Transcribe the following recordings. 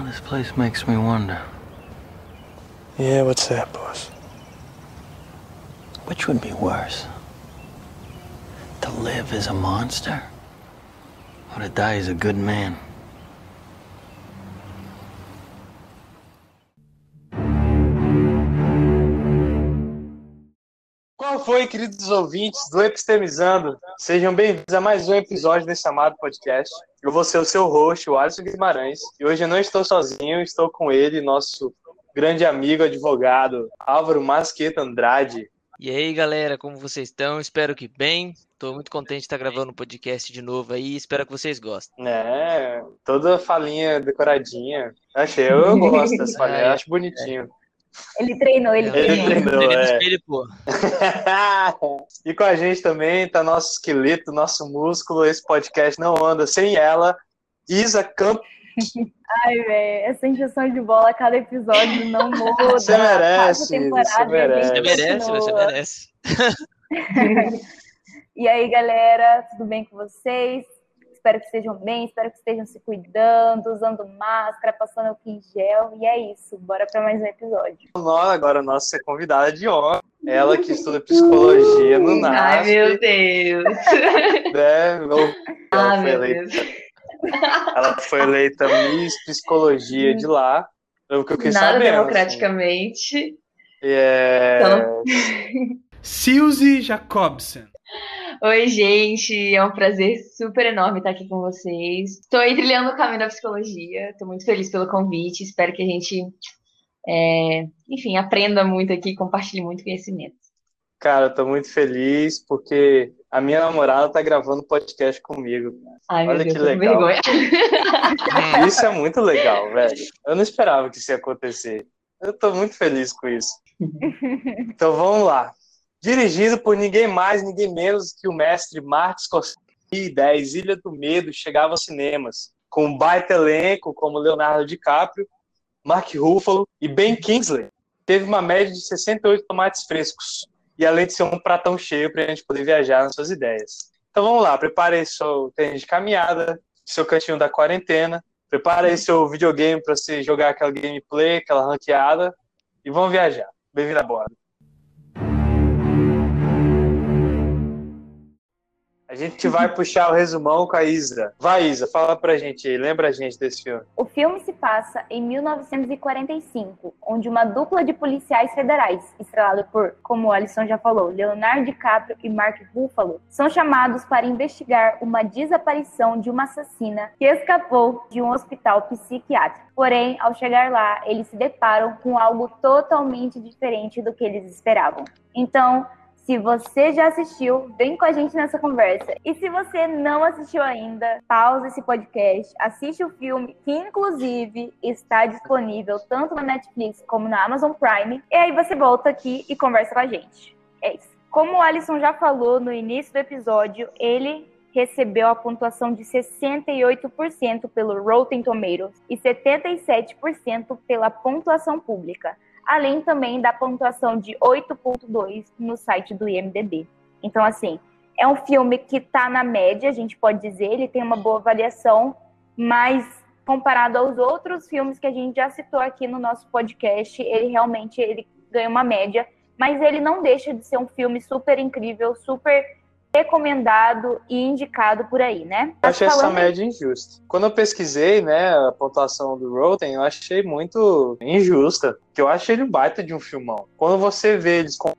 know, this place makes me wonder. Yeah, what's that, boss? Which would be worse? To live as a monster? Or to die as a good man? Qual foi, queridos ouvintes do Epistemizando? Sejam bem-vindos a mais um episódio desse amado podcast. Eu vou ser o seu host, o Alisson Guimarães, e hoje eu não estou sozinho, estou com ele, nosso grande amigo, advogado, Álvaro Masqueta Andrade. E aí, galera, como vocês estão? Espero que bem. Estou muito contente de estar gravando um podcast de novo aí. Espero que vocês gostem. É, toda falinha decoradinha. Achei, eu gosto dessa falinha, É, acho bonitinho. Ele treinou, ele Ele treinou. treinou, é. espelho, e com a gente também tá nosso esqueleto, nosso músculo. Esse podcast não anda sem ela. Isa Campos. Ai, velho, essa injeção de bola a cada episódio não muda. Você merece, você merece. Você merece, você merece. E aí, galera, tudo bem com vocês? Espero que estejam bem, espero que estejam se cuidando, usando máscara, passando álcool em gel. E é isso, bora para mais um episódio. Agora, nossa convidada de honra. Ela que estuda psicologia no NASP. Ai, meu Deus. né? Ela Ai, foi meu eleita- Deus. Ela foi eleita Miss Psicologia de lá. É o que eu quis Nada saber. democraticamente. É... Então- Silzi Jacobsen. Oi, gente. É um prazer super enorme estar aqui com vocês. Estou aí trilhando o caminho da psicologia. Estou muito feliz pelo convite. Espero que a gente, é, enfim, aprenda muito aqui, compartilhe muito conhecimento. Cara, eu tô muito feliz porque a minha namorada tá gravando podcast comigo. Ai, meu Olha Deus, que legal. vergonha. Isso é muito legal, velho. Eu não esperava que isso ia acontecer. Eu tô muito feliz com isso. Então vamos lá. Dirigido por ninguém mais, ninguém menos que o mestre Martin Scorsese, 10 Ilha do Medo, chegava aos cinemas. Com um baita elenco como Leonardo DiCaprio, Mark Ruffalo e Ben Kingsley. Teve uma média de 68 tomates frescos. E além de ser um pratão cheio para a gente poder viajar nas suas ideias. Então vamos lá, prepare seu tênis de caminhada, seu cantinho da quarentena, prepara aí seu videogame para você jogar aquela gameplay, aquela ranqueada e vamos viajar. Bem-vindo a bordo. A gente vai puxar o resumão com a Isa. Vai, Isa, fala pra gente lembra a gente desse filme. O filme se passa em 1945, onde uma dupla de policiais federais, estrelado por, como o Alisson já falou, Leonardo DiCaprio e Mark Ruffalo, são chamados para investigar uma desaparição de uma assassina que escapou de um hospital psiquiátrico. Porém, ao chegar lá, eles se deparam com algo totalmente diferente do que eles esperavam. Então, se você já assistiu, vem com a gente nessa conversa. E se você não assistiu ainda, pausa esse podcast, assiste o filme, que inclusive está disponível tanto na Netflix como na Amazon Prime. E aí você volta aqui e conversa com a gente. É isso. Como o Alisson já falou no início do episódio, ele recebeu a pontuação de 68% pelo Rotten Tomatoes e 77% pela pontuação pública além também da pontuação de 8.2 no site do IMDb. Então, assim, é um filme que está na média, a gente pode dizer, ele tem uma boa avaliação, mas comparado aos outros filmes que a gente já citou aqui no nosso podcast, ele realmente ele ganha uma média, mas ele não deixa de ser um filme super incrível, super recomendado e indicado por aí, né? Eu achei essa média injusta. Quando eu pesquisei, né, a pontuação do Rotten, eu achei muito injusta. Que eu achei ele um baita de um filmão. Quando você vê eles com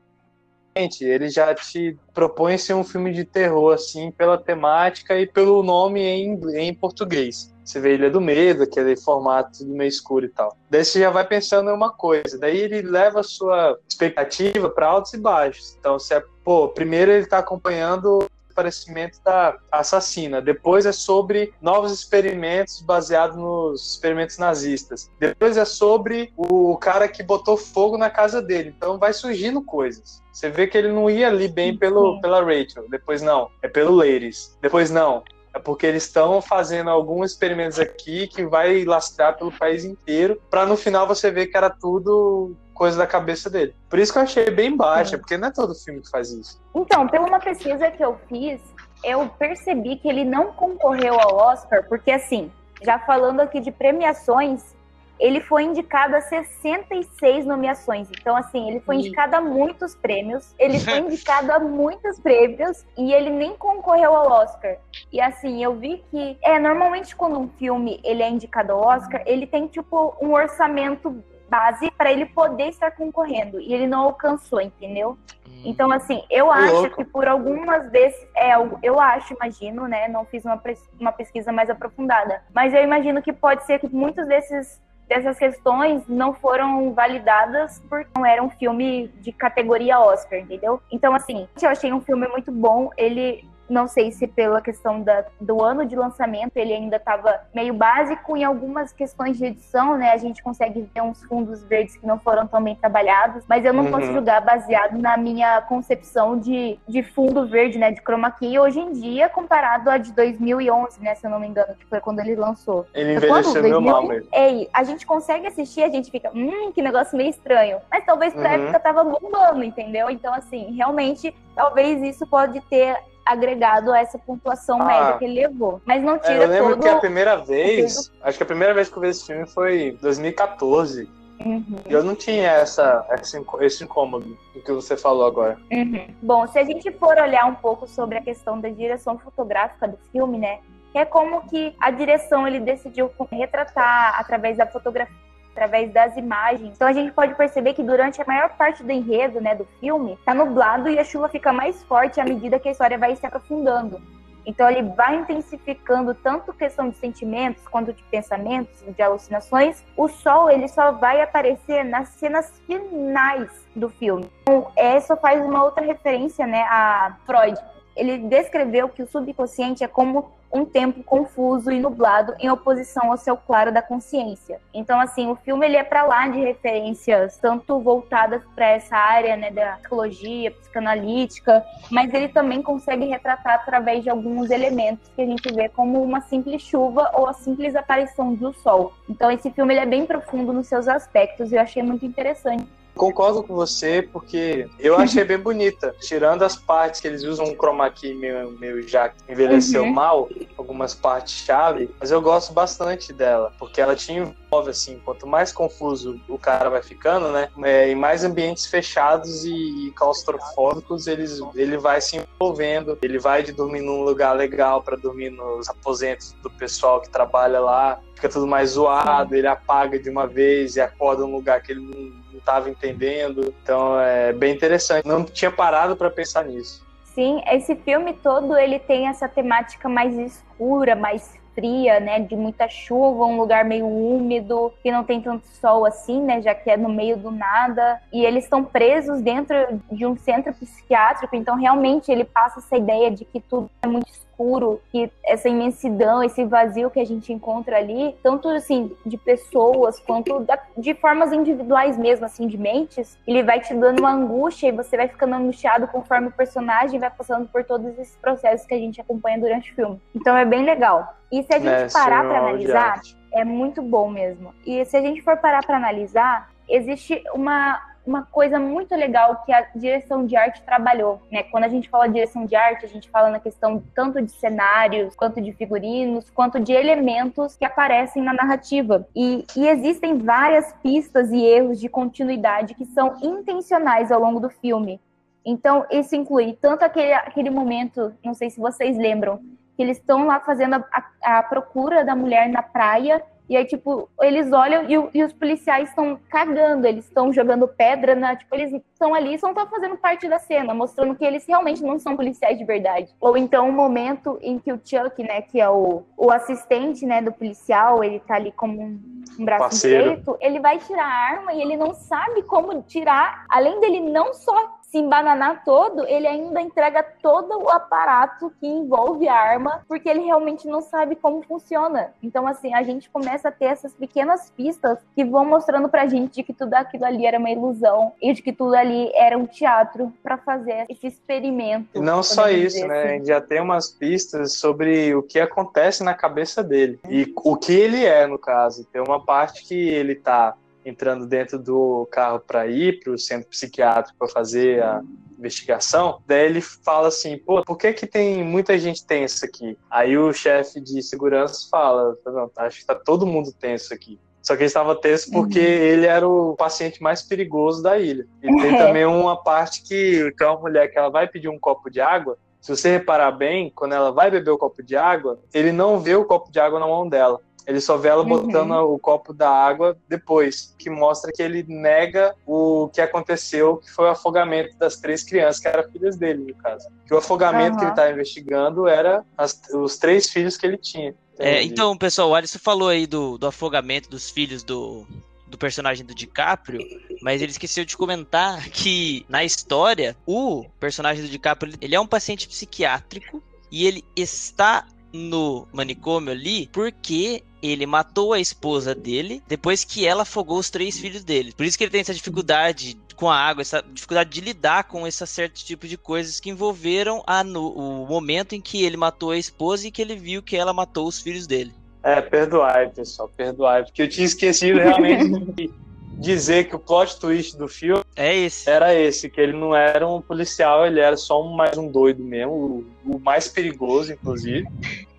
ele já te propõe ser um filme de terror, assim, pela temática e pelo nome em, em português. Você vê Ilha do Medo, aquele formato do meio escuro e tal. Daí você já vai pensando em uma coisa. Daí ele leva a sua expectativa para altos e baixos. Então, você é, pô, primeiro ele tá acompanhando aparecimento da assassina. Depois é sobre novos experimentos baseados nos experimentos nazistas. Depois é sobre o cara que botou fogo na casa dele. Então vai surgindo coisas. Você vê que ele não ia ali bem pelo, pela Rachel. Depois não, é pelo Ladies. Depois não, é porque eles estão fazendo alguns experimentos aqui que vai lastrar pelo país inteiro, para no final você ver que era tudo coisa da cabeça dele. Por isso que eu achei bem baixa, porque não é todo filme que faz isso. Então, pela uma pesquisa que eu fiz, eu percebi que ele não concorreu ao Oscar, porque assim, já falando aqui de premiações, ele foi indicado a 66 nomeações. Então, assim, ele foi indicado a muitos prêmios, ele foi indicado a muitos prêmios e ele nem concorreu ao Oscar. E assim, eu vi que é normalmente quando um filme ele é indicado ao Oscar, ele tem tipo um orçamento base para ele poder estar concorrendo e ele não alcançou, entendeu? Hum. Então, assim, eu acho louco. que por algumas vezes, é, eu- eu acho, imagino, né? Não fiz uma, uma pesquisa mais aprofundada, mas eu imagino que pode ser que muitos desses dessas questões não foram validadas porque não era um filme de categoria Oscar, entendeu? Então, assim, eu achei um filme muito bom. Ele, não sei se pela questão da, do ano de lançamento, ele ainda estava meio básico. Em algumas questões de edição, né, a gente consegue ver uns fundos verdes que não foram tão bem trabalhados, mas eu não Uhum. posso julgar baseado na minha concepção de, de fundo verde, né, de chroma key, hoje em dia, comparado a de 2011, né, se eu não me engano, que foi quando ele lançou. Ele envelheceu meio 2000? mal mesmo. Ei, a gente consegue assistir, a gente fica, hum, que negócio meio estranho. Mas talvez pra Uhum. época tava bombando, entendeu? Então, assim, realmente, talvez isso pode ter agregado a essa pontuação Ah. média que ele levou. Mas não É, tira eu lembro todo. que a primeira vez, acho que a primeira vez que eu vi esse filme foi em 2014. Uhum, E eu não tinha essa, essa esse incômodo do que você falou agora. uhum. Bom, se a gente for olhar um pouco sobre a questão da direção fotográfica do filme, né? É como que a direção ele decidiu retratar através da fotografia através das imagens. Então a gente pode perceber que durante a maior parte do enredo, né, do filme, tá nublado e a chuva fica mais forte à medida que a história vai se aprofundando. Então ele vai intensificando tanto questão de sentimentos quanto de pensamentos, de alucinações. O sol ele só vai aparecer nas cenas finais do filme. Então, essa faz uma outra referência, né, a Freud. Ele descreveu que o subconsciente é como um tempo confuso e nublado em oposição ao céu claro da consciência. Então, assim, o filme ele é para lá de referências tanto voltadas para essa área, né, da psicologia, psicanalítica, mas ele também consegue retratar através de alguns elementos que a gente vê como uma simples chuva ou a simples aparição do sol. Então, esse filme ele é bem profundo nos seus aspectos e eu achei muito interessante. Concordo com você, porque eu achei bem bonita. Tirando as partes que eles usam um chroma key meio, meio já que envelheceu Uhum. mal, algumas partes-chave, mas eu gosto bastante dela, porque ela te envolve, assim, quanto mais confuso o cara vai ficando, né, é, em mais ambientes fechados e claustrofóbicos, eles, ele vai se envolvendo, ele vai de dormir num lugar legal para dormir nos aposentos do pessoal que trabalha lá, fica tudo mais zoado, ele apaga de uma vez e acorda num lugar que ele não não estava entendendo. Então é bem interessante. Não tinha parado para pensar nisso. Sim, esse filme todo ele tem essa temática mais escura, mais fria, né, de muita chuva, um lugar meio úmido, que não tem tanto sol assim, né, já que é no meio do nada, e eles estão presos dentro de um centro psiquiátrico, então realmente ele passa essa ideia de que tudo é muito escuro, que essa imensidão, esse vazio que a gente encontra ali, tanto assim de pessoas quanto da- de formas individuais mesmo, assim, de mentes, ele vai te dando uma angústia e você vai ficando angustiado conforme o personagem vai passando por todos esses processos que a gente acompanha durante o filme. Então é bem legal. E se a gente né? parar para é analisar, é muito bom mesmo. E se a gente for parar para analisar, existe uma, uma coisa muito legal que a direção de arte trabalhou, né? Quando a gente fala direção de arte, a gente fala na questão tanto de cenários, quanto de figurinos, quanto de elementos que aparecem na narrativa. E, e existem várias pistas e erros de continuidade que são intencionais ao longo do filme. Então, isso inclui tanto aquele, aquele momento, não sei se vocês lembram, que eles estão lá fazendo a, a- a procura da mulher na praia, e aí, tipo, eles olham e, e os policiais estão cagando, eles estão jogando pedra na. Tipo, eles estão ali e só estão fazendo parte da cena, mostrando que eles realmente não são policiais de verdade. Ou então o momento em que o Chuck, né, que é o, o assistente, né, do policial, ele tá ali como um, um braço Parceiro. direito, ele vai tirar a arma e ele não sabe como tirar, além dele não só se embananar todo, ele ainda entrega todo o aparato que envolve a arma, porque ele realmente não sabe como funciona. Então, assim, a gente começa a ter essas pequenas pistas que vão mostrando pra gente de que tudo aquilo ali era uma ilusão e de que tudo ali era um teatro pra fazer esse experimento. E não só isso, né? A assim. gente já tem umas pistas sobre o que acontece na cabeça dele. E o que ele é, no caso. Tem uma parte que ele tá entrando dentro do carro para ir para o centro psiquiátrico para fazer a investigação. Daí ele fala assim: pô, por que, que tem muita gente tensa aqui? Aí o chefe de segurança fala: não, acho que tá todo mundo tenso aqui. Só que ele estava tenso porque ele era o paciente mais perigoso da ilha. E tem também uma parte que tem uma mulher que ela vai pedir um copo de água. Se você reparar bem, quando ela vai beber o copo de água, ele não vê o copo de água na mão dela. Ele só vê ela Uhum. botando o copo da água depois, que mostra que ele nega o que aconteceu, que foi o afogamento das três crianças, que eram filhas dele, no caso. Que o afogamento Aham. que ele estava investigando era as- os três filhos que ele tinha. É, então, pessoal, o Alisson falou aí do, do afogamento dos filhos do, do personagem do DiCaprio, mas ele esqueceu de comentar que na história, o personagem do DiCaprio, ele é um paciente psiquiátrico e ele está no manicômio ali porque ele matou a esposa dele depois que ela afogou os três filhos dele. Por isso que ele tem essa dificuldade com a água, essa dificuldade de lidar com esse certo tipo de coisas que envolveram a, no, o momento em que ele matou a esposa e que ele viu que ela matou os filhos dele. É, perdoai, pessoal, perdoai, porque eu tinha esquecido realmente de dizer que o plot twist do filme É esse. era esse, que ele não era um policial, ele era só um, mais um doido mesmo, o, o mais perigoso, inclusive,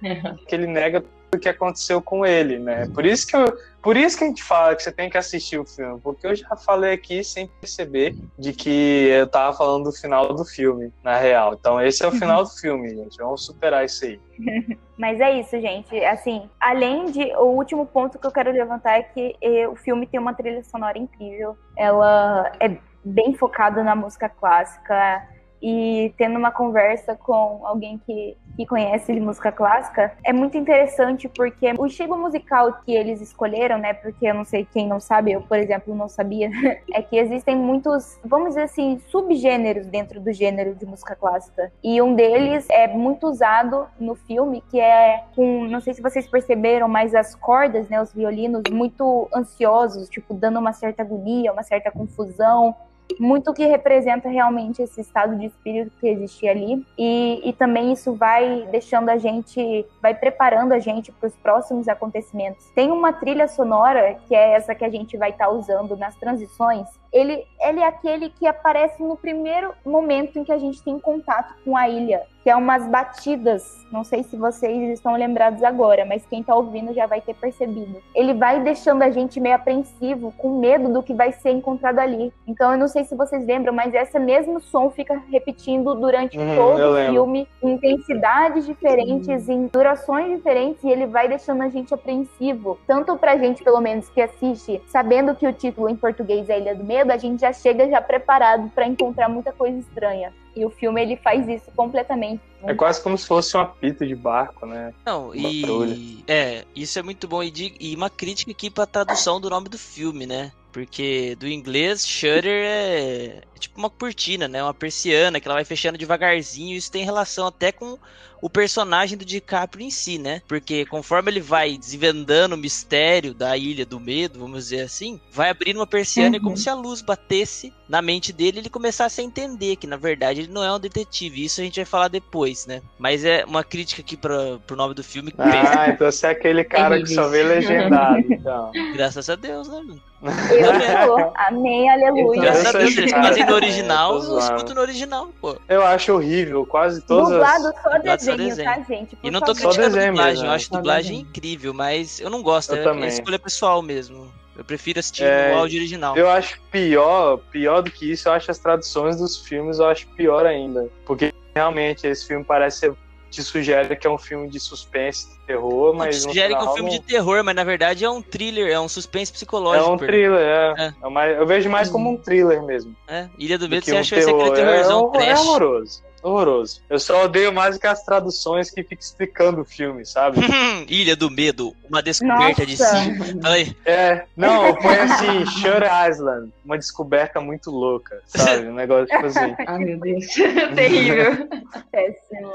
que ele nega tudo o que aconteceu com ele, né? Por isso que eu, por isso que a gente fala que você tem que assistir o filme, porque eu já falei aqui sem perceber de que eu tava falando do final do filme, na real. Então esse é o final do filme, gente. Vamos superar isso aí. Mas é isso, gente. Assim, além de. O último ponto que eu quero levantar é que eh, o filme tem uma trilha sonora incrível. Ela é bem focada na música clássica. E tendo uma conversa com alguém que, que conhece de música clássica, é muito interessante porque o estilo musical que eles escolheram, né? Porque eu não sei quem não sabe, eu, por exemplo, não sabia, é que existem muitos, vamos dizer assim, subgêneros dentro do gênero de música clássica. E um deles é muito usado no filme, que é com, não sei se vocês perceberam, mas as cordas, né, os violinos, muito ansiosos, tipo, dando uma certa agonia, uma certa confusão muito que representa realmente esse estado de espírito que existia ali e, e também isso vai deixando a gente, vai preparando a gente para os próximos acontecimentos. Tem uma trilha sonora que é essa que a gente vai estar usando nas transições. Ele, ele é aquele que aparece no primeiro momento em que a gente tem contato com a ilha, que é umas batidas. Não sei se vocês estão lembrados agora, mas quem tá ouvindo já vai ter percebido. Ele vai deixando a gente meio apreensivo, com medo do que vai ser encontrado ali. Então eu não sei se vocês lembram, mas esse mesmo som fica repetindo durante Uhum, todo o filme, em intensidades diferentes, em durações diferentes, e ele vai deixando a gente apreensivo. Tanto pra gente, pelo menos, que assiste, sabendo que o título em português é Ilha do Medo, a gente já chega já preparado pra encontrar muita coisa estranha. E o filme ele faz isso completamente. É quase como se fosse um apito de barco, né? Não, patrulha. e. É, isso é muito bom. E, de- e uma crítica aqui pra tradução do nome do filme, né? Porque do inglês, shutter é, é tipo uma cortina, né? Uma persiana que ela vai fechando devagarzinho. Isso tem relação até com o personagem do DiCaprio em si, né? Porque conforme ele vai desvendando o mistério da Ilha do Medo, vamos dizer assim, vai abrindo uma persiana e é como Uhum. se a luz batesse na mente dele e ele começasse a entender que, na verdade, ele não é um detetive. Isso a gente vai falar depois, né? Mas é uma crítica aqui pra, pro nome do filme. Ah, então você é aquele cara que só vê legendado, então. Graças a Deus, né, mano? Eu sou. Amém, aleluia. Graças a Deus, eles fazem no é, original, tô eu escuto no original, pô. Eu acho horrível, quase todas Dublado as... só desenho, desenho. tá, gente? Por E não tô favor. Criticando desenho dublagem, mesmo, eu é. acho Só dublagem desenho. incrível, mas eu não gosto, Eu é, também. é escolha pessoal mesmo. Eu prefiro assistir É, no áudio original. Eu acho pior, pior do que isso, eu acho as traduções dos filmes, eu acho pior ainda. Porque realmente esse filme parece ser, te sugere que é um filme de suspense, de terror, Não, mas. te sugere que é um filme não- de terror, mas na verdade é um thriller, é um suspense É psicológico. um pô. thriller, é. É. É mais- eu vejo mais como um thriller mesmo. É, Ilha do do Medo, que você um acha que vai ser aquele terror. É, terrorzão é trash. horroroso. Horroroso. Eu só odeio mais que as traduções que ficam explicando o filme, sabe? Ilha do Medo, uma descoberta de Nossa. si. Fala aí. É, não, põe assim, Shutter Island, uma descoberta muito louca, sabe? Um negócio tipo assim. Ah, meu Deus. Terrível. Péssimo.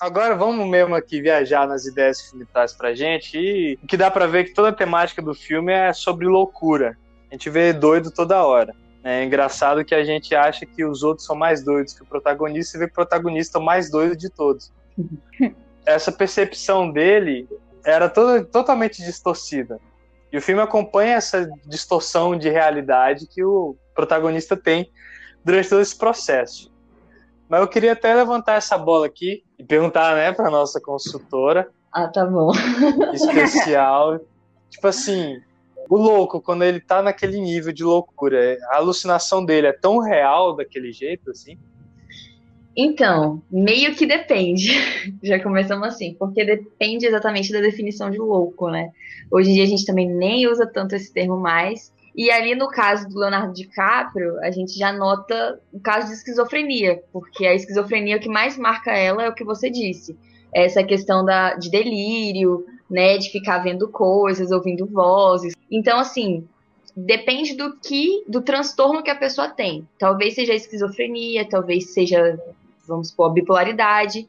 Agora vamos mesmo aqui viajar nas ideias que o filme traz pra gente e o que dá pra ver é que toda a temática do filme é sobre loucura. A gente vê doido toda hora. É engraçado que a gente acha que os outros são mais doidos que o protagonista e vê que o protagonista é o mais doido de todos. Essa percepção dele era toda, totalmente distorcida. E o filme acompanha essa distorção de realidade que o protagonista tem durante todo esse processo. Mas eu queria até levantar essa bola aqui e perguntar, né, para nossa consultora Ah, tá bom. especial. tipo assim, o louco, quando ele tá naquele nível de loucura, a alucinação dele é tão real daquele jeito, assim? Então, meio que depende. Já começamos assim, porque depende exatamente da definição de louco, né? Hoje em dia a gente também nem usa tanto esse termo mais. E ali no caso do Leonardo DiCaprio, a gente já nota o caso de esquizofrenia, porque a esquizofrenia o que mais marca ela é o que você disse. Essa questão da, de delírio, né, de ficar vendo coisas, ouvindo vozes. Então, assim, depende do que, do transtorno que a pessoa tem. Talvez seja esquizofrenia, talvez seja, vamos supor, bipolaridade.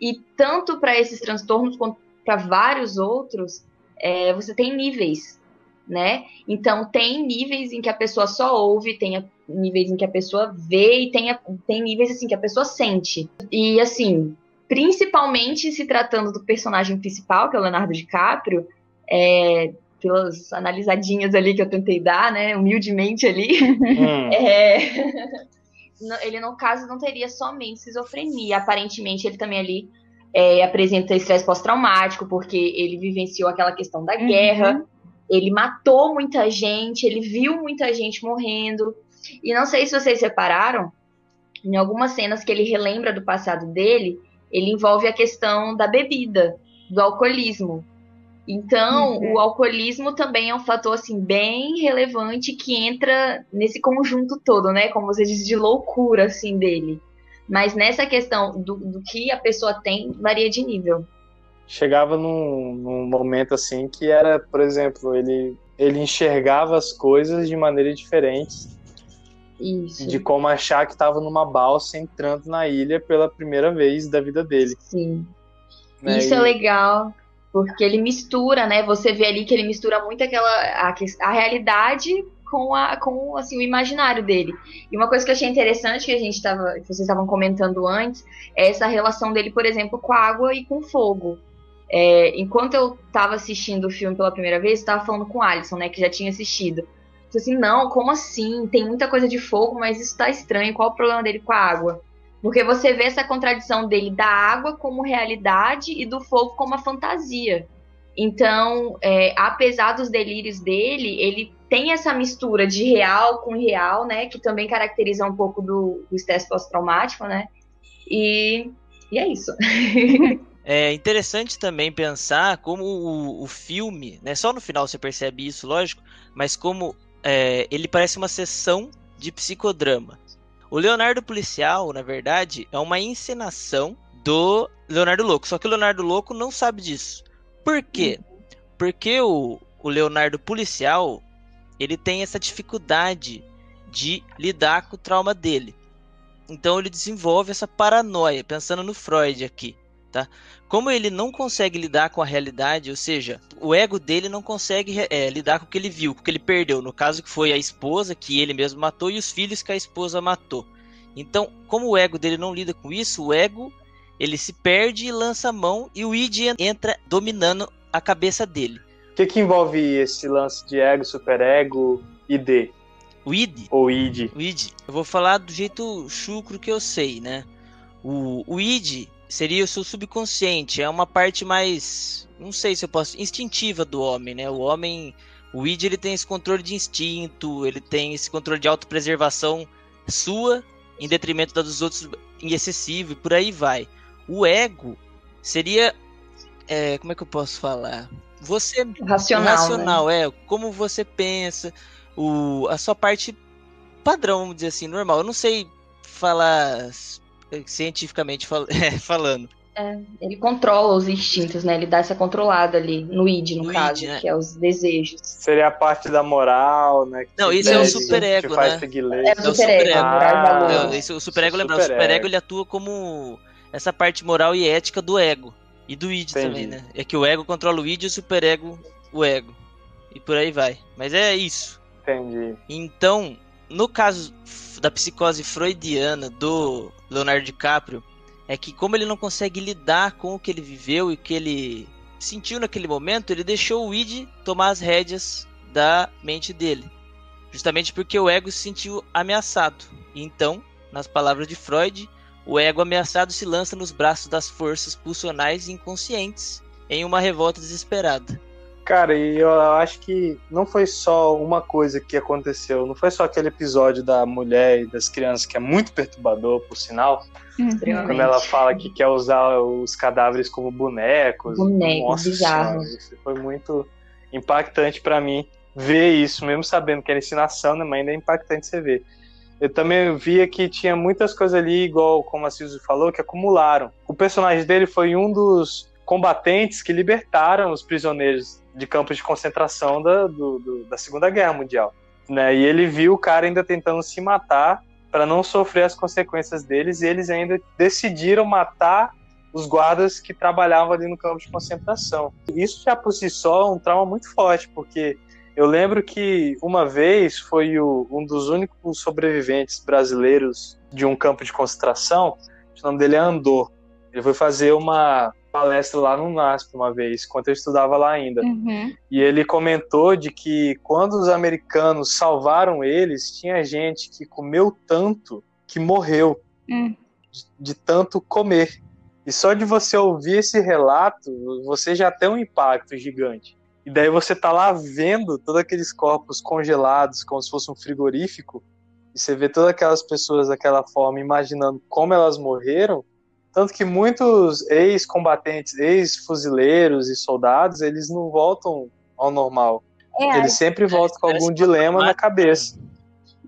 E tanto para esses transtornos quanto para vários outros, é, você tem níveis, né? Então tem níveis em que a pessoa só ouve, tem a- níveis em que a pessoa vê e tem, a- tem níveis assim que a pessoa sente. E assim, principalmente se tratando do personagem principal, que é o Leonardo DiCaprio, é, pelas analisadinhas ali que eu tentei dar, né, humildemente ali, Hum, é, ele no caso não teria somente esquizofrenia, aparentemente ele também ali é, apresenta estresse pós-traumático, porque ele vivenciou aquela questão da Uhum. guerra, ele matou muita gente, ele viu muita gente morrendo. E não sei se vocês repararam, em algumas cenas que ele relembra do passado dele, ele envolve a questão da bebida, do alcoolismo. Então, Uhum. o alcoolismo também é um fator assim bem relevante que entra nesse conjunto todo, né? Como você disse, de loucura assim dele. Mas nessa questão do, do que a pessoa tem, varia de nível. chegava num, num momento assim que era, por exemplo, ele, ele enxergava as coisas de maneira diferente Isso. de como achar que estava numa balsa entrando na ilha pela primeira vez da vida dele. Sim. né? Isso E- é legal, porque ele mistura, né? Você vê ali que ele mistura muito aquela a, a realidade com a com assim o imaginário dele. E uma coisa que eu achei interessante que a gente tava, que vocês estavam comentando antes, é essa relação dele, por exemplo, com a água e com o fogo. É, enquanto eu tava assistindo o filme pela primeira vez, eu tava falando com o Alisson, né, que já tinha assistido. Falei assim, não, como assim? Tem muita coisa de fogo, mas isso tá estranho. Qual o problema dele com a água? Porque você vê essa contradição dele da água como realidade e do fogo como a fantasia. Então, é, apesar dos delírios dele, ele tem essa mistura de real com real, né? Que também caracteriza um pouco do, do estresse pós-traumático, né? E, e é isso. É interessante também pensar como o, o filme, né? Só no final você percebe isso, lógico, mas como é, ele parece uma sessão de psicodrama. O Leonardo Policial, na verdade, é uma encenação do Leonardo Louco. Só que o Leonardo Louco não sabe disso. Por quê? Porque o, o Leonardo Policial ele tem essa dificuldade de lidar com o trauma dele. Então ele desenvolve essa paranoia, pensando no Freud aqui tá? Como ele não consegue lidar com a realidade, ou seja, o ego dele não consegue é, lidar com o que ele viu, com o que ele perdeu. No caso que foi a esposa que ele mesmo matou e os filhos que a esposa matou. Então, como o ego dele não lida com isso, o ego ele se perde e lança a mão e o id entra dominando a cabeça dele. O que, que envolve esse lance de ego, superego, ID O id, ou id? o id, eu vou falar do jeito chucro que eu sei, né? O, o id seria o seu subconsciente, é uma parte mais, não sei se eu posso, instintiva do homem, né? O homem, o id ele tem esse controle de instinto, ele tem esse controle de autopreservação sua em detrimento da dos outros em excessivo e por aí vai. O ego seria, é, como é que eu posso falar? Você Racional. racional, é, como você pensa, o, a sua parte padrão, vamos dizer assim, normal. Eu não sei falar cientificamente fal- é, falando. Né? Ele controla os instintos, né? Ele dá essa controlada ali, no id, no, No caso, id, né? que é os desejos. Seria a parte da moral, né? que Não, isso é o superego, né? É o É o superego, e. Ah. Não, esse, o superego, Isso é lembra, o superego. ele atua como essa parte moral e ética do ego. E do id Entendi. também, né? É que o ego controla o id e o superego o ego. E por aí vai. Mas é isso. Entendi. Então, no caso da psicose freudiana do Leonardo DiCaprio, é que como ele não consegue lidar com o que ele viveu e o que ele sentiu naquele momento, ele deixou o id tomar as rédeas da mente dele. Justamente porque o ego se sentiu ameaçado. Então, nas palavras de Freud, o ego ameaçado se lança nos braços das forças pulsionais inconscientes em uma revolta desesperada. Cara, e eu acho que não foi só uma coisa que aconteceu, não foi só aquele episódio da mulher e das crianças que é muito perturbador, por sinal. Extremamente. Quando ela fala que quer usar os cadáveres como bonecos. Boneco, Nossa bizarro. Senhora, isso foi muito impactante pra mim ver isso, mesmo sabendo que era ensinação, né? Mas ainda é impactante você ver. Eu também via que tinha muitas coisas ali, igual como a Suzy falou, que acumularam. O personagem dele foi um dos combatentes que libertaram os prisioneiros de campos de concentração da, do- do- da Segunda Guerra Mundial. Né? E ele viu o cara ainda tentando se matar para não sofrer as consequências deles, e eles ainda decidiram matar os guardas que trabalhavam ali no campo de concentração. Isso já por si só é um trauma muito forte, porque eu lembro que uma vez foi o- um dos únicos sobreviventes brasileiros de um campo de concentração, o nome dele é Andor. Ele foi fazer uma palestra lá no NASP uma vez, enquanto eu estudava lá ainda. Uhum. E ele comentou de que quando os americanos salvaram eles, tinha gente que comeu tanto que morreu Hum. de, de tanto comer. E só de você ouvir esse relato, você já tem um impacto gigante. E daí você tá lá vendo todos aqueles corpos congelados, como se fosse um frigorífico, e você vê todas aquelas pessoas daquela forma, imaginando como elas morreram. Tanto que muitos ex-combatentes, ex-fuzileiros e soldados, eles não voltam ao normal. É, Eles sempre voltam com algum dilema na cabeça.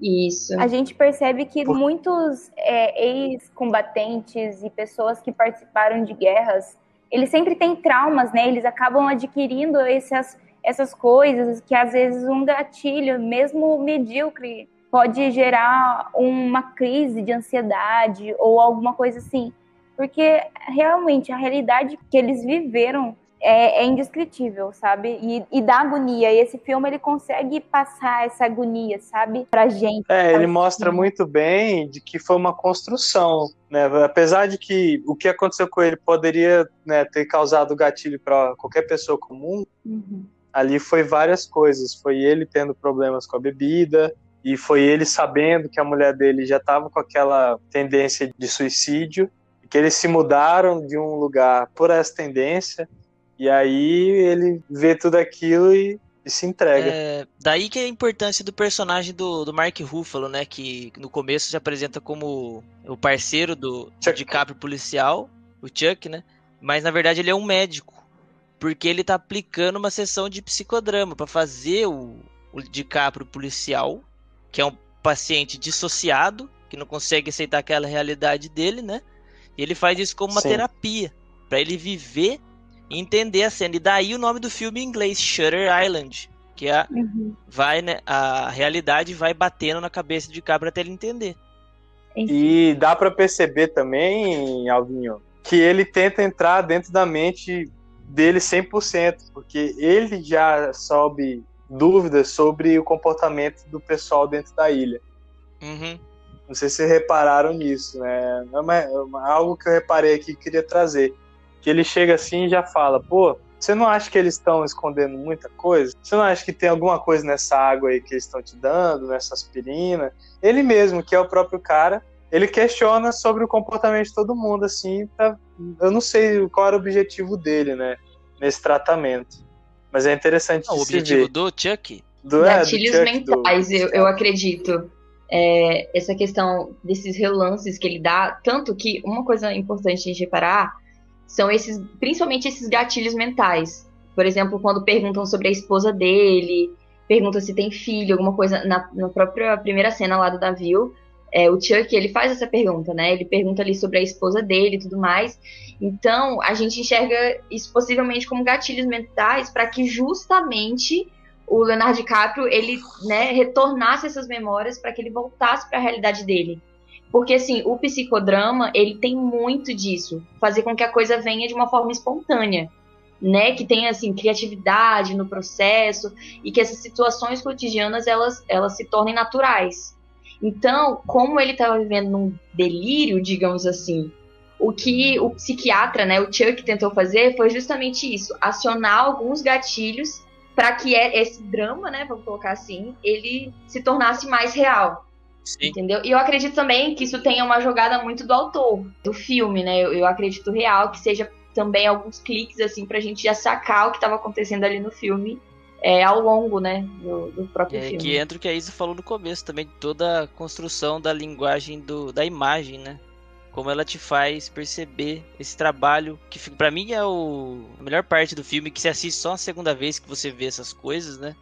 Isso. A gente percebe que Por- muitos é, ex-combatentes e pessoas que participaram de guerras, eles sempre têm traumas, né? Eles acabam adquirindo essas, essas coisas que às vezes um gatilho, mesmo medíocre, pode gerar uma crise de ansiedade ou alguma coisa assim. Porque realmente a realidade que eles viveram é, é indescritível, sabe? E, e dá agonia. E esse filme ele consegue passar essa agonia, sabe? Pra gente. É, ele mostra muito bem de que foi uma construção, né? Apesar de que o que aconteceu com ele poderia né, ter causado gatilho para qualquer pessoa comum, Uhum. ali foi várias coisas. Foi ele tendo problemas com a bebida e foi ele sabendo que a mulher dele já estava com aquela tendência de suicídio, que eles se mudaram de um lugar por essa tendência. E aí ele vê tudo aquilo e, e se entrega. É, daí que é a importância do personagem do, do Mark Ruffalo, né? Que no começo se apresenta como o parceiro do, do Chuck. DiCaprio policial, o Chuck, né? Mas na verdade ele é um médico. Porque ele tá aplicando uma sessão de psicodrama pra fazer o, o DiCaprio policial, que é um paciente dissociado, que não consegue aceitar aquela realidade dele, né? E ele faz isso como uma Sim. terapia, Pra ele viver e entender a cena. E daí o nome do filme em inglês, Shutter Island, que é a, Uhum. vai, né, a realidade vai batendo na cabeça de cabra até ele entender. E dá pra perceber também, Alvinho, que ele tenta entrar dentro da mente dele 100%, porque ele já sobe dúvidas sobre o comportamento do pessoal dentro da ilha. Uhum. Não sei se vocês repararam nisso, né? É uma- é uma- algo que eu reparei aqui que queria trazer. Que ele chega assim e já fala, pô, você não acha que eles estão escondendo muita coisa? Você não acha que tem alguma coisa nessa água aí que eles estão te dando, nessa aspirina? Ele mesmo, que é o próprio cara, ele questiona sobre o comportamento de todo mundo, assim, pra- eu não sei qual era o objetivo dele, né, nesse tratamento. Mas é interessante Não, de o se objetivo ver. do Chuck Do, é, do Gatilhos Chuck, do- mentais, eu, eu acredito. É, essa questão desses relances que ele dá, tanto que uma coisa importante a gente reparar são esses, principalmente esses gatilhos mentais. Por exemplo, quando perguntam sobre a esposa dele, perguntam se tem filho, alguma coisa na, na própria primeira cena lá do Davil, é, o Chuck ele faz essa pergunta, né? Ele pergunta ali sobre a esposa dele e tudo mais. Então a gente enxerga isso possivelmente como gatilhos mentais para que justamente o Leonardo DiCaprio ele né, retornasse essas memórias para que ele voltasse para a realidade dele. Porque assim, o psicodrama, ele tem muito disso, fazer com que a coisa venha de uma forma espontânea, né, que tenha assim criatividade no processo e que essas situações cotidianas elas elas se tornem naturais. Então, como ele estava vivendo num delírio, digamos assim, o que o psiquiatra, né, o Chuck tentou fazer foi justamente isso, acionar alguns gatilhos para que é- esse drama, né, vamos colocar assim, ele se tornasse mais real. Sim. Entendeu? E eu acredito também que isso tenha uma jogada muito do autor, do filme, né? Eu, eu acredito real que seja também alguns cliques, assim, pra gente já sacar o que estava acontecendo ali no filme é, ao longo, né, do, do próprio É, filme. que entra o que a Isa falou no começo também, toda a construção da linguagem do, da imagem, né? Como ela te faz perceber esse trabalho, que fica- pra mim é o, a melhor parte do filme, que se assiste só a segunda vez que você vê essas coisas, né?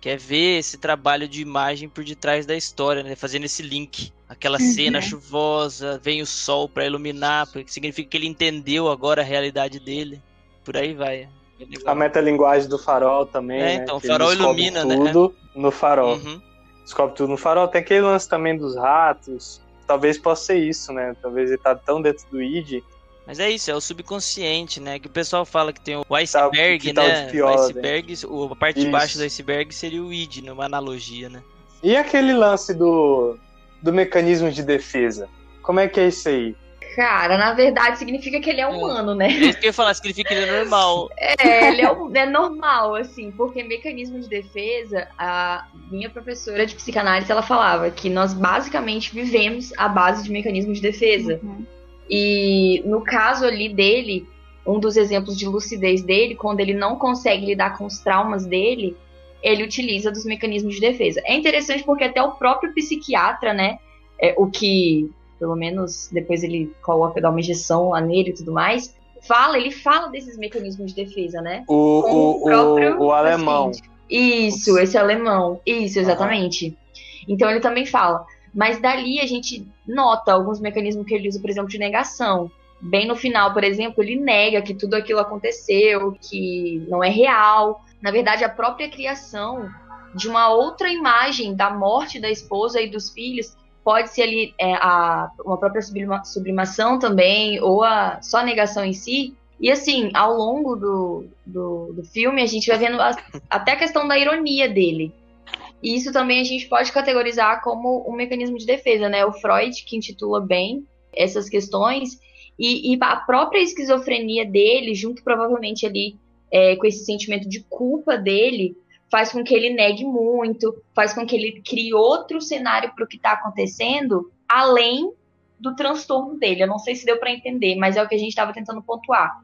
Que é ver esse trabalho de imagem por detrás da história, né? Fazendo esse link. Aquela cena chuvosa, vem o sol pra iluminar, porque significa que ele entendeu agora a realidade dele. Por aí vai. É legal. A metalinguagem do farol também. É, né? então, o Que farol ilumina, né? tudo no farol. Uhum. Descobre tudo no farol. Tem aquele lance também dos ratos. Talvez possa ser isso, né? Talvez ele tá tão dentro do id. Mas é isso, é o subconsciente, né? Que o pessoal fala que tem o iceberg, que tá né? pior, o né? iceberg, o- a parte de baixo do iceberg seria o id, numa analogia, né? E aquele lance do, do mecanismo de defesa? Como é que é isso aí? Cara, na verdade significa que ele é humano, né? É isso que eu ia falar, significa que ele é normal. É, ele é, é normal, assim, porque mecanismo de defesa, a minha professora de psicanálise, ela falava que nós basicamente vivemos à base de mecanismos de defesa. Uhum. E no caso ali dele, um dos exemplos de lucidez dele, quando ele não consegue lidar com os traumas dele, ele utiliza dos mecanismos de defesa. É interessante porque até o próprio psiquiatra, né, é, o que, pelo menos depois ele coloca, dá uma injeção lá nele e tudo mais, fala, ele fala desses mecanismos de defesa, né? O, o, o, o alemão. Isso, esse alemão. Isso, exatamente. Então ele também fala. Mas dali a gente nota alguns mecanismos que ele usa, por exemplo, de negação. Bem no final, por exemplo, ele nega que tudo aquilo aconteceu, que não é real. Na verdade, a própria criação de uma outra imagem da morte da esposa e dos filhos pode ser ali é, a, uma própria sublima- sublimação também, ou a só a negação em si. E assim, ao longo do, do, do filme, a gente vai vendo a- até a questão da ironia dele. E isso também a gente pode categorizar como um mecanismo de defesa, né? O Freud, que intitula bem essas questões, e, e a própria esquizofrenia dele, junto provavelmente ali é, com esse sentimento de culpa dele, faz com que ele negue muito, faz com que ele crie outro cenário para o que está acontecendo, além do transtorno dele. Eu não sei se deu para entender, mas é o que a gente estava tentando pontuar.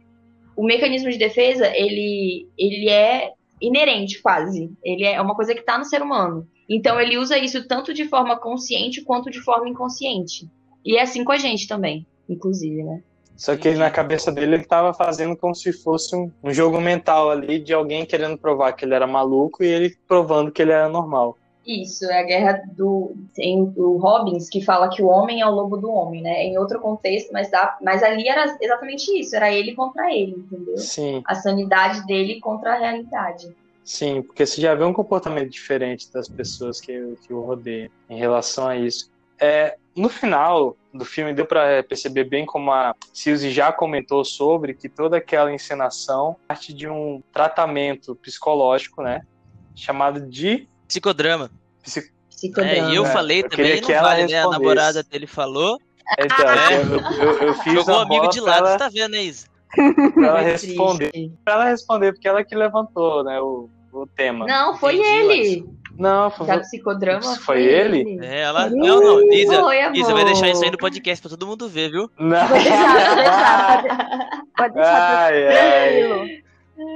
O mecanismo de defesa, ele, ele é inerente quase. Ele é uma coisa que está no ser humano. Então ele usa isso tanto de forma consciente quanto de forma inconsciente. E é assim com a gente também, inclusive, né? Só que na cabeça dele ele tava fazendo como se fosse um, um jogo mental ali de alguém querendo provar que ele era maluco e ele provando que ele era normal. Isso, é a guerra do. Tem o Robbins que fala que o homem é o lobo do homem, né? Em outro contexto, mas, dá, mas ali era exatamente isso, era ele contra ele, entendeu? Sim, A sanidade dele contra a realidade. sim, porque você já vê um comportamento diferente das pessoas que, que o rodeiam em relação a isso. É, no final do filme deu para perceber bem como a Suzy já comentou sobre que toda aquela encenação parte de um tratamento psicológico, né, chamado de Psicodrama. psi- Psicodrama. É, e eu né? falei Eu também, que ela vale, né? A namorada dele falou. Então, É. eu, eu, eu fiz Jogou o a amigo de pra lado, ela- tá vendo, né, Isa? pra ela Foi responder. Pra ela responder, porque ela que levantou, né, o, o tema. Não, foi Entendi, ele. Não, foi, Da psicodrama. Isso foi ele? É, ela. Não, não, Isa. Foi, amor. Isa, vai deixar isso aí no podcast pra todo mundo ver, viu? Não. Vou deixar, vou deixar. Pode, deixar Ai, ai.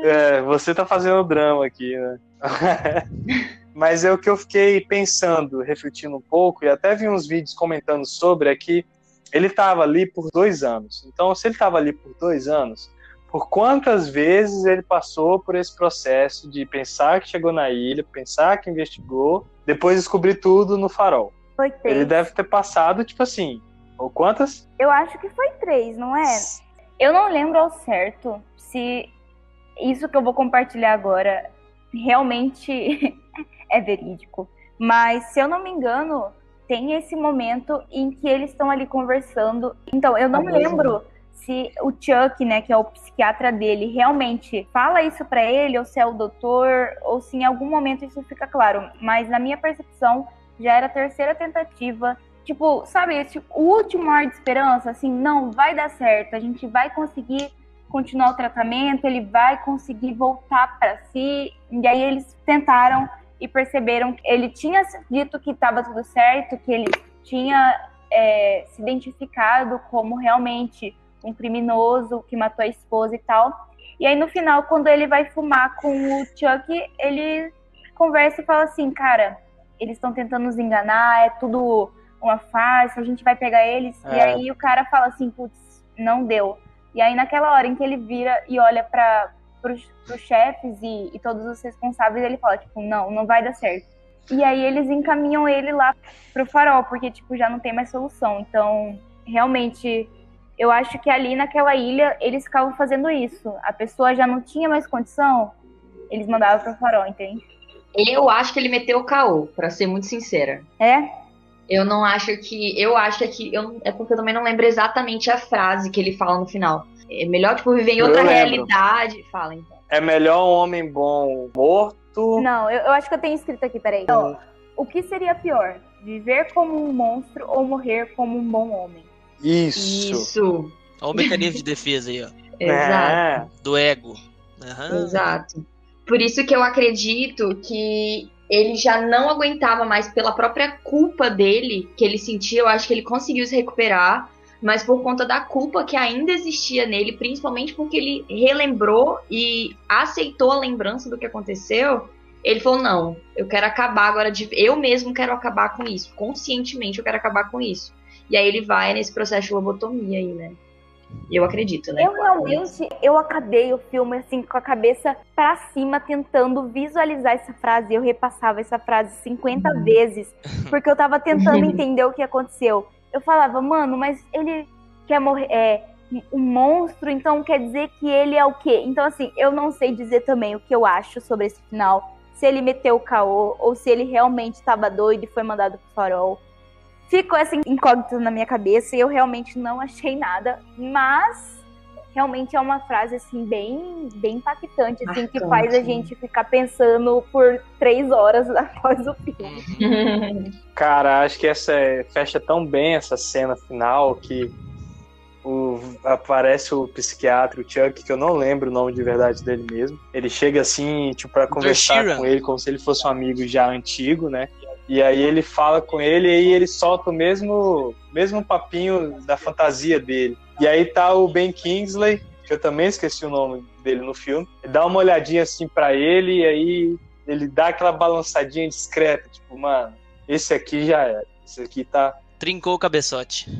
É, você tá fazendo drama aqui, né? Mas é o que eu fiquei pensando, refletindo um pouco, e até vi uns vídeos comentando sobre, é que ele estava ali por dois anos. Então, se ele estava ali por dois anos, por quantas vezes ele passou por esse processo de pensar que chegou na ilha, pensar que investigou, depois descobrir tudo no farol? Foi três. Ele deve ter passado, tipo assim, ou quantas? Eu acho que foi três, não é? Eu não lembro ao certo se isso que eu vou compartilhar agora realmente é verídico. Mas, se eu não me engano, tem esse momento em que eles estão ali conversando. Então, eu não é. lembro se o Chuck, né, que é o psiquiatra dele, realmente fala isso pra ele, ou se é o doutor, ou se em algum momento isso fica claro. Mas, na minha percepção, já era a terceira tentativa tipo, sabe, esse o último ar de esperança, assim, não, vai dar certo, a gente vai conseguir continuar o tratamento, ele vai conseguir voltar para si. E aí eles tentaram e perceberam que ele tinha dito que estava tudo certo, que ele tinha é, se identificado como realmente um criminoso que matou a esposa e tal. E aí no final, quando ele vai fumar com o Chuck, ele conversa e fala assim, cara, eles estão tentando nos enganar, é tudo uma farsa, a gente vai pegar eles. É. E aí o cara fala assim, putz, não deu. E aí naquela hora em que ele vira e olha para os chefes e, e todos os responsáveis, ele fala, tipo, não, não vai dar certo. E aí eles encaminham ele lá pro farol, porque, tipo, já não tem mais solução. Então, realmente, eu acho que ali naquela ilha eles ficavam fazendo isso. A pessoa já não tinha mais condição, eles mandavam pro farol, entende? Eu acho que ele meteu o caô, pra ser muito sincera. É? Eu não acho que. Eu acho que. Eu, é porque eu também não lembro exatamente a frase que ele fala no final. É melhor, tipo, viver em outra realidade. Fala, então. É melhor um homem bom morto. Não, eu, eu acho que eu tenho escrito aqui, peraí. Então, o que seria pior? Viver como um monstro ou morrer como um bom homem? Isso. Isso. Olha o mecanismo de defesa aí, ó. Exato. É. Do ego. Aham. Exato. Por isso que eu acredito que ele já não aguentava mais pela própria culpa dele que ele sentia. Eu acho que ele conseguiu se recuperar mas por conta da culpa que ainda existia nele, principalmente porque ele relembrou e aceitou a lembrança do que aconteceu, ele falou: não, eu quero acabar agora de. Eu mesmo quero acabar com isso. Conscientemente eu quero acabar com isso. E aí ele vai nesse processo de lobotomia aí, né? Eu acredito, né? Eu realmente, eu acabei o filme assim com a cabeça para cima tentando visualizar essa frase. Eu repassava essa frase 50 uhum. vezes, porque eu tava tentando entender o que aconteceu eu falava, mano, mas ele quer morrer, é um monstro, então quer dizer que ele é o quê? Então, assim, eu não sei dizer também o que eu acho sobre esse final. Se ele meteu o caô ou se ele realmente estava doido e foi mandado pro farol. Ficou essa incógnita na minha cabeça e eu realmente não achei nada, mas realmente é uma frase assim bem, bem impactante, assim, que faz a gente ficar pensando por três horas após o filme. Cara, acho que essa é, fecha tão bem essa cena final que o, aparece o psiquiatra, o Chuck, que eu não lembro o nome de verdade dele mesmo. Ele chega assim, tipo, para conversar com ele como se ele fosse um amigo já antigo, né? E aí ele fala com ele e ele solta o mesmo, mesmo papinho da fantasia dele. E aí tá o Ben Kingsley, que eu também esqueci o nome dele no filme, dá uma olhadinha assim para ele e aí ele dá aquela balançadinha discreta, tipo, mano, esse aqui já era. Esse aqui tá. Trincou o cabeçote.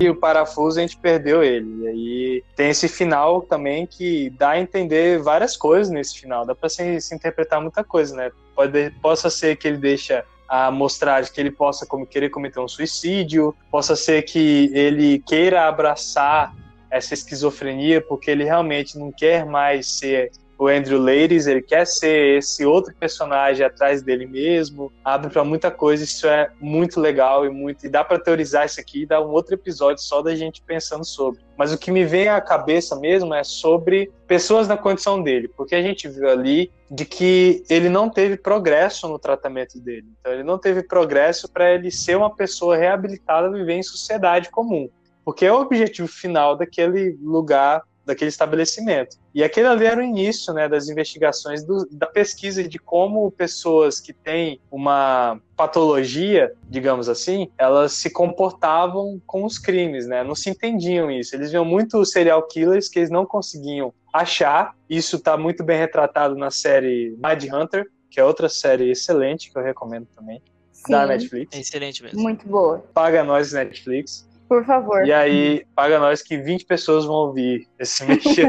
E o parafuso a gente perdeu ele. E aí tem esse final também que dá a entender várias coisas nesse final. Dá pra se, se interpretar muita coisa, né? Pode, possa ser que ele deixa a mostrar que ele possa como, querer cometer um suicídio, possa ser que ele queira abraçar essa esquizofrenia porque ele realmente não quer mais ser o Andrew Ladies, ele quer ser esse outro personagem atrás dele mesmo, abre para muita coisa, isso é muito legal e muito e dá para teorizar isso aqui e dar um outro episódio só da gente pensando sobre. Mas o que me vem à cabeça mesmo é sobre pessoas na condição dele, porque a gente viu ali de que ele não teve progresso no tratamento dele. Então ele não teve progresso para ele ser uma pessoa reabilitada a viver em sociedade comum, porque é o objetivo final daquele lugar daquele estabelecimento. E aquele ali era o início né, das investigações do, da pesquisa de como pessoas que têm uma patologia, digamos assim, elas se comportavam com os crimes, né? Não se entendiam isso. Eles viam muito serial killers que eles não conseguiam achar. Isso está muito bem retratado na série Mind Hunter, que é outra série excelente que eu recomendo também. Sim. Da Netflix. É excelente mesmo. Muito boa. Paga nós, Netflix. Por favor. E aí, paga nós que 20 pessoas vão ouvir esse mexer.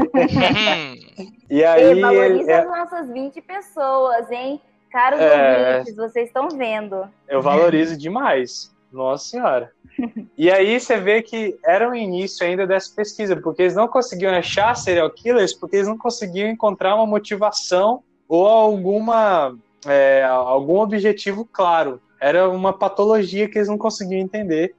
e aí. E valoriza é, as nossas 20 pessoas, hein? Caros É. ouvintes, vocês estão vendo. eu valorizo demais. Nossa Senhora. E aí você vê que era o início ainda dessa pesquisa, porque eles não conseguiam achar serial killers, porque eles não conseguiam encontrar uma motivação ou alguma é, algum objetivo claro. Era uma patologia que eles não conseguiam entender.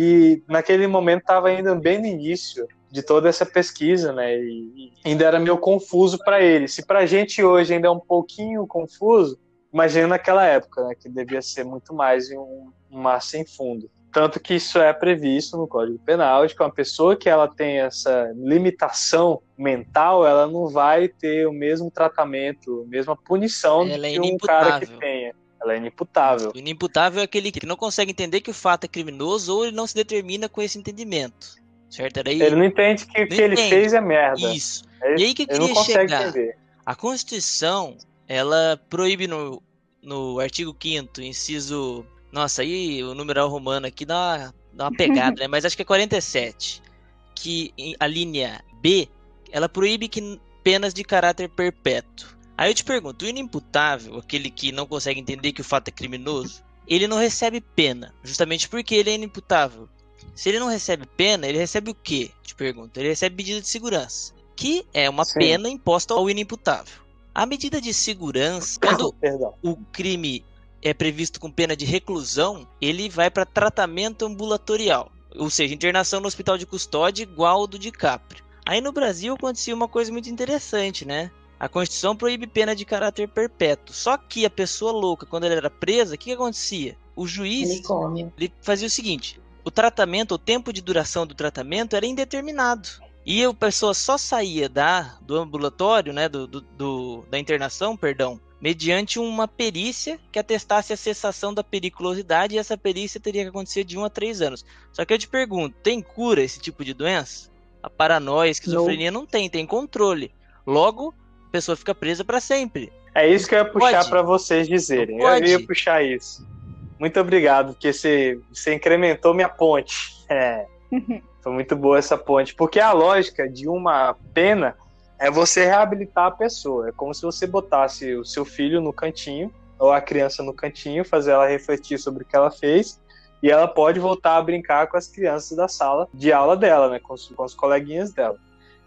E naquele momento estava ainda bem no início de toda essa pesquisa, né? E, ainda era meio confuso para eles. Se para a gente hoje ainda é um pouquinho confuso, imagina naquela época, né? Que devia ser muito mais um, um mar sem fundo. Tanto que isso é previsto no Código Penal, de que uma pessoa que ela tem essa limitação mental, ela não vai ter o mesmo tratamento, a mesma punição Ela é do que um cara que tenha. Ela é inimputável. O inimputável é aquele que não consegue entender que o fato é criminoso ou ele não se determina com esse entendimento. Certo? Era aí. Ele não entende que o que ele entende. fez é merda. Isso. Ele, E aí que eu ele não queria consegue chegar. entender. A Constituição, ela proíbe no, no artigo 5 inciso. Nossa, aí o numeral romano aqui dá uma, dá uma pegada, né? Mas acho que é 47. Que a linha B, ela proíbe que penas de caráter perpétuo. Aí eu te pergunto, o inimputável, aquele que não consegue entender que o fato é criminoso, ele não recebe pena, justamente porque ele é inimputável. Se ele não recebe pena, ele recebe o quê? Te pergunto. Ele recebe medida de segurança, que é uma Sim. pena imposta ao inimputável. A medida de segurança, quando Perdão. o crime é previsto com pena de reclusão, ele vai para tratamento ambulatorial, ou seja, internação no hospital de custódia igual ao do DiCaprio. Aí no Brasil acontecia uma coisa muito interessante, né? A Constituição proíbe pena de caráter perpétuo. Só que a pessoa louca, quando ela era presa, o que, que acontecia? O juiz Unicórnio. ele fazia o seguinte: o tratamento, o tempo de duração do tratamento era indeterminado. E a pessoa só saía da, do ambulatório, né, do, do- do- da internação, perdão, mediante uma perícia que atestasse a cessação da periculosidade e essa perícia teria que acontecer de 1 a 3 anos. Só que eu te pergunto, tem cura esse tipo de doença? A paranoia, a esquizofrenia não tem, tem controle. Logo, pessoa fica presa para sempre. É isso que eu ia puxar Pode. para vocês dizerem. Eu ia puxar isso. Muito obrigado, porque você, você incrementou minha ponte. É, foi muito boa essa ponte. Porque a lógica de uma pena é você reabilitar a pessoa. É como se você botasse o seu filho no cantinho, ou a criança no cantinho, fazer ela refletir sobre o que ela fez, e ela pode voltar a brincar com as crianças da sala de aula dela, né? Com os, com os coleguinhas dela.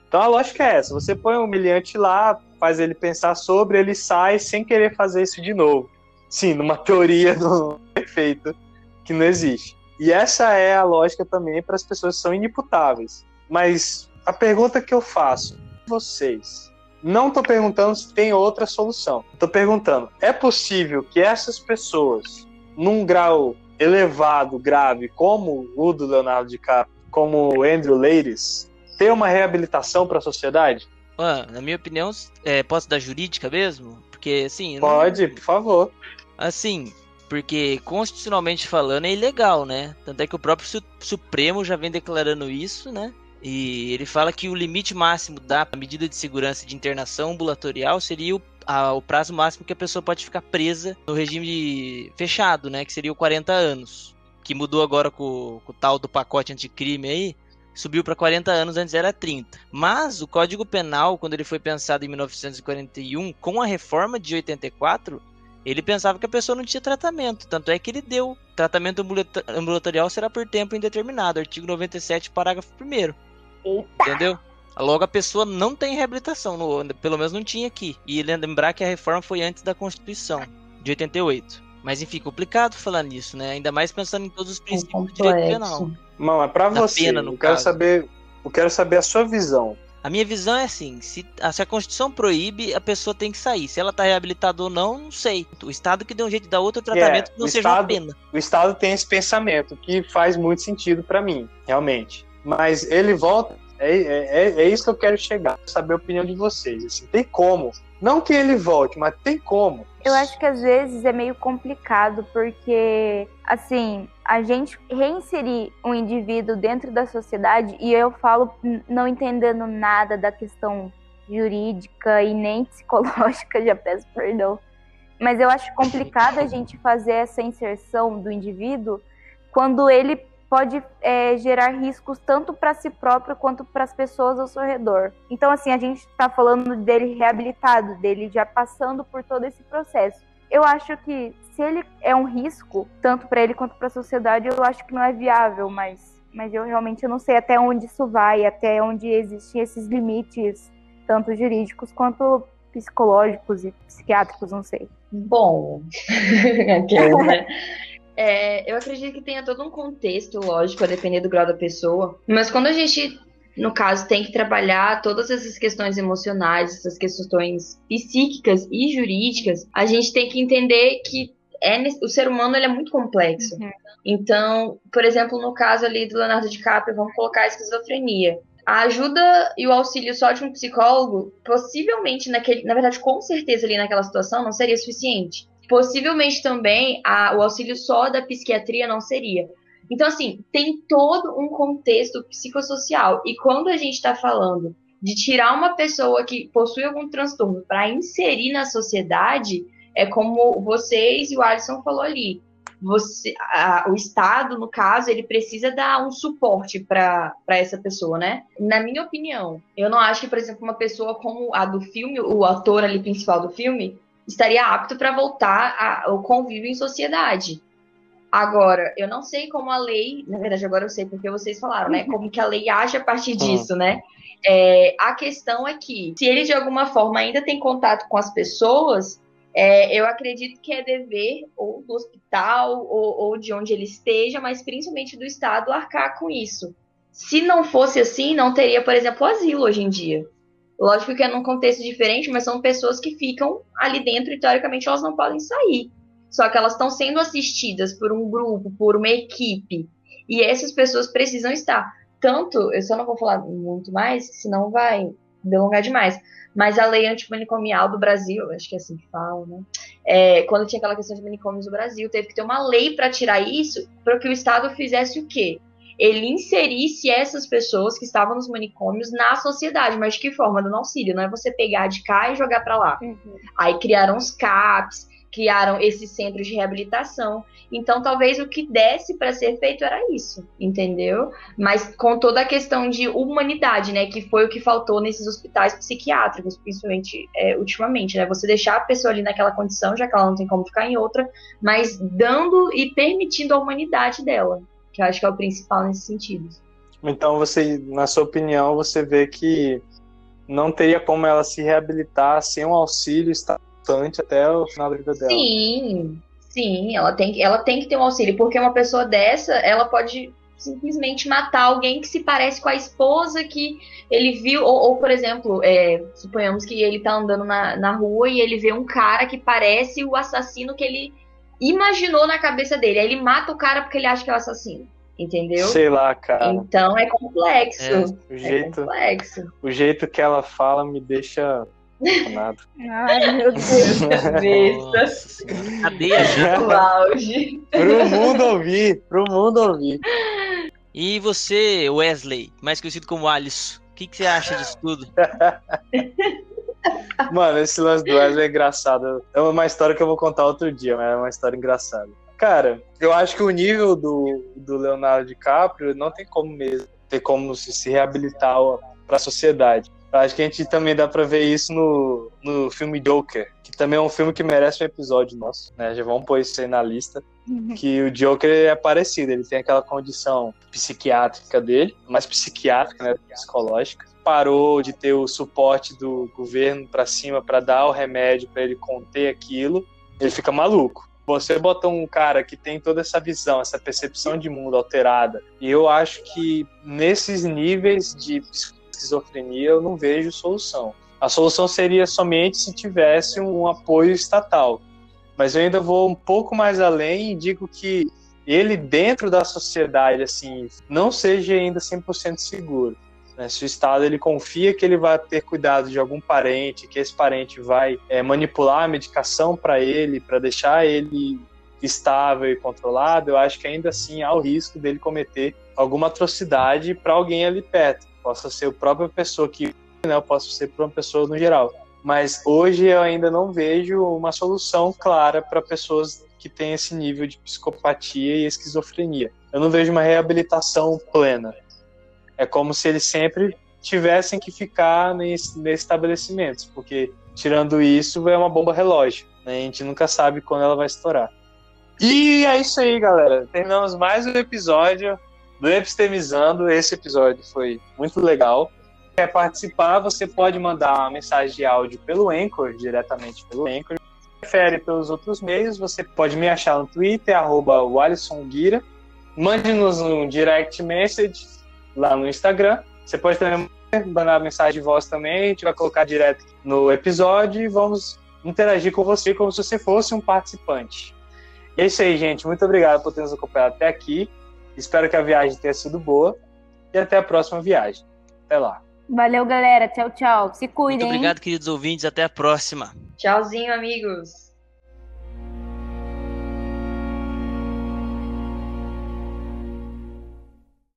Então a lógica é essa: você põe o humilhante lá, faz ele pensar sobre, ele sai sem querer fazer isso de novo. Sim, numa teoria do efeito que não existe. E essa é a lógica também para as pessoas que são inimputáveis. Mas a pergunta que eu faço, vocês, não estou perguntando se tem outra solução. Estou perguntando, é possível que essas pessoas, num grau elevado, grave, como o do Leonardo DiCaprio, como o Andrew Leiris, ter uma reabilitação para a sociedade? Ah, na minha opinião, é, posso dar jurídica mesmo? Porque, assim... eu não- Pode, por favor. Assim, porque constitucionalmente falando é ilegal, né? Tanto é que o próprio Su- Supremo já vem declarando isso, né? E ele fala que o limite máximo da medida de segurança de internação ambulatorial seria o, a- o prazo máximo que a pessoa pode ficar presa no regime fechado, né? Que seria o 40 anos. Que mudou agora com, com o tal do pacote anticrime aí. Subiu para 40 anos, antes era 30. Mas o Código Penal, quando ele foi pensado em 1941, com a reforma de 84, ele pensava que a pessoa não tinha tratamento, tanto é que ele deu. Tratamento ambulatorial será por tempo indeterminado, artigo 97, parágrafo 1 Eita! entendeu? Logo a pessoa não tem reabilitação, no- pelo menos não tinha aqui. E lembrar que a reforma foi antes da Constituição, de 88. Mas enfim, complicado falar nisso, né? Ainda mais pensando em todos os É princípios do direito penal. Mano, é pra Da você. pena, no eu quero caso. saber. Eu quero saber a sua visão. A minha visão é assim: se a, se a Constituição proíbe, a pessoa tem que sair. Se ela tá reabilitada ou não, não sei. O Estado que dê um jeito de dar outro tratamento que não o seja uma Estado- pena. O Estado tem esse pensamento que faz muito sentido pra mim, realmente. Mas ele volta. É, é, é- é isso que eu quero chegar, saber a opinião de vocês. Assim, tem como. Não que ele volte, mas tem como. Eu acho que às vezes é meio complicado, porque, assim, a gente reinserir um indivíduo dentro da sociedade, e eu falo não entendendo nada da questão jurídica e nem psicológica, já peço perdão, mas eu acho complicado a gente fazer essa inserção do indivíduo quando ele pode é, gerar riscos tanto para si próprio quanto para as pessoas ao seu redor. Então, assim, a gente está falando dele reabilitado, dele já passando por todo esse processo. Eu acho que se ele é um risco, tanto para ele quanto para a sociedade, eu acho que não é viável, mas, mas eu realmente não sei até onde isso vai, até onde existem esses limites, tanto jurídicos quanto psicológicos e psiquiátricos, não sei. Bom, aquela, né? É, eu acredito que tenha todo um contexto, lógico, a depender do grau da pessoa. Mas quando a gente, no caso, tem que trabalhar todas essas questões emocionais, essas questões psíquicas e jurídicas, a gente tem que entender que é, o ser humano ele é muito complexo. Uhum. Então, por exemplo, no caso ali do Leonardo DiCaprio, vamos colocar a esquizofrenia. A ajuda e o auxílio só de um psicólogo, possivelmente naquele, na verdade, com certeza ali naquela situação não seria suficiente. Possivelmente também a, o auxílio só da psiquiatria não seria. Então, assim, tem todo um contexto psicossocial. E quando a gente está falando de tirar uma pessoa que possui algum transtorno para inserir na sociedade, é como vocês e o Alisson falou ali. Você, a, o Estado, no caso, ele precisa dar um suporte para essa pessoa, né? Na minha opinião, eu não acho que, por exemplo, uma pessoa como a do filme, o ator ali principal do filme, estaria apto para voltar ao convívio em sociedade. Agora, eu não sei como a lei, na verdade agora eu sei porque vocês falaram, né? Como que a lei age a partir disso, né? É, a questão é que, se ele de alguma forma ainda tem contato com as pessoas, é, eu acredito que é dever ou do hospital ou, ou, de onde ele esteja, mas principalmente do Estado arcar com isso. Se não fosse assim, não teria, por exemplo, asilo hoje em dia. Lógico que é num contexto diferente, mas são pessoas que ficam ali dentro e teoricamente elas não podem sair. Só que elas estão sendo assistidas por um grupo, por uma equipe. E essas pessoas precisam estar. Tanto, eu só não vou falar muito mais, senão vai delongar demais. Mas a lei antimanicomial do Brasil, acho que é assim que fala, né? É, quando tinha aquela questão de manicômios no Brasil, teve que ter uma lei para tirar isso, para que o Estado fizesse o quê? Ele inserisse essas pessoas que estavam nos manicômios na sociedade, mas de que forma? Dando auxílio, não é você pegar de cá e jogar para lá. Uhum. Aí criaram os CAPs, criaram esses centros de reabilitação. Então, talvez o que desse para ser feito era isso, entendeu? Mas com toda a questão de humanidade, né, que foi o que faltou nesses hospitais psiquiátricos, principalmente é, ultimamente, né? Você deixar a pessoa ali naquela condição, já que ela não tem como ficar em outra, mas dando e permitindo a humanidade dela, que eu acho que é o principal nesse sentido. Então, você, na sua opinião, você vê que não teria como ela se reabilitar sem um auxílio constante até o final da vida dela. Sim, sim, ela tem, ela tem que ter um auxílio, porque uma pessoa dessa, ela pode simplesmente matar alguém que se parece com a esposa que ele viu, ou, ou por exemplo, é, suponhamos que ele tá andando na, na rua e ele vê um cara que parece o assassino que ele imaginou na cabeça dele. Aí ele mata o cara porque ele acha que é o assassino. Entendeu? Sei lá, cara. Então é complexo. É, o jeito, é complexo. O jeito que ela fala me deixa Nada. Ai, meu Deus, cabeça. Cadeia já. O auge. Pro mundo ouvir, pro mundo ouvir. E você, Wesley, mais conhecido como Alisson, o que, que você acha disso tudo? Mano, esse lance do Wesley é engraçado. É uma história que eu vou contar outro dia, mas é uma história engraçada. Cara, eu acho que o nível do, do Leonardo DiCaprio não tem como mesmo ter como se, se reabilitar para a sociedade. Acho que a gente também dá pra ver isso no, no filme Joker, que também é um filme que merece um episódio nosso, né? Já vamos pôr isso aí na lista. Uhum. Que o Joker é parecido, ele tem aquela condição psiquiátrica dele, mais psiquiátrica, né? Psicológica. Parou de ter o suporte do governo para cima para dar o remédio para ele conter aquilo, ele fica maluco você bota um cara que tem toda essa visão, essa percepção de mundo alterada, e eu acho que nesses níveis de esquizofrenia, eu não vejo solução. A solução seria somente se tivesse um apoio estatal. Mas eu ainda vou um pouco mais além e digo que ele dentro da sociedade assim não seja ainda 100% seguro. Né? Se o Estado ele confia que ele vai ter cuidado de algum parente, que esse parente vai é, manipular a medicação para ele, para deixar ele estável e controlado, eu acho que ainda assim há o risco dele cometer alguma atrocidade para alguém ali perto possa ser a própria pessoa que, né, posso ser para uma pessoa no geral. Mas hoje eu ainda não vejo uma solução clara para pessoas que têm esse nível de psicopatia e esquizofrenia. Eu não vejo uma reabilitação plena. É como se eles sempre tivessem que ficar nesses estabelecimentos, porque tirando isso é uma bomba relógio. Né? A gente nunca sabe quando ela vai estourar. E é isso aí, galera. Terminamos mais um episódio do Epistemizando. Esse episódio foi muito legal. Quer participar, você pode mandar uma mensagem de áudio pelo Anchor, diretamente pelo Anchor. Prefere pelos outros meios, você pode me achar no Twitter, arroba. Mande-nos um direct message lá no Instagram. Você pode também mandar mensagem de voz também, a gente vai colocar direto no episódio e vamos interagir com você como se você fosse um participante. É isso aí, gente. Muito obrigado por ter nos acompanhado até aqui. Espero que a viagem tenha sido boa e até a próxima viagem. Até lá. Valeu, galera. Tchau, tchau. Se cuidem. Muito obrigado, queridos ouvintes. Até a próxima. Tchauzinho, amigos.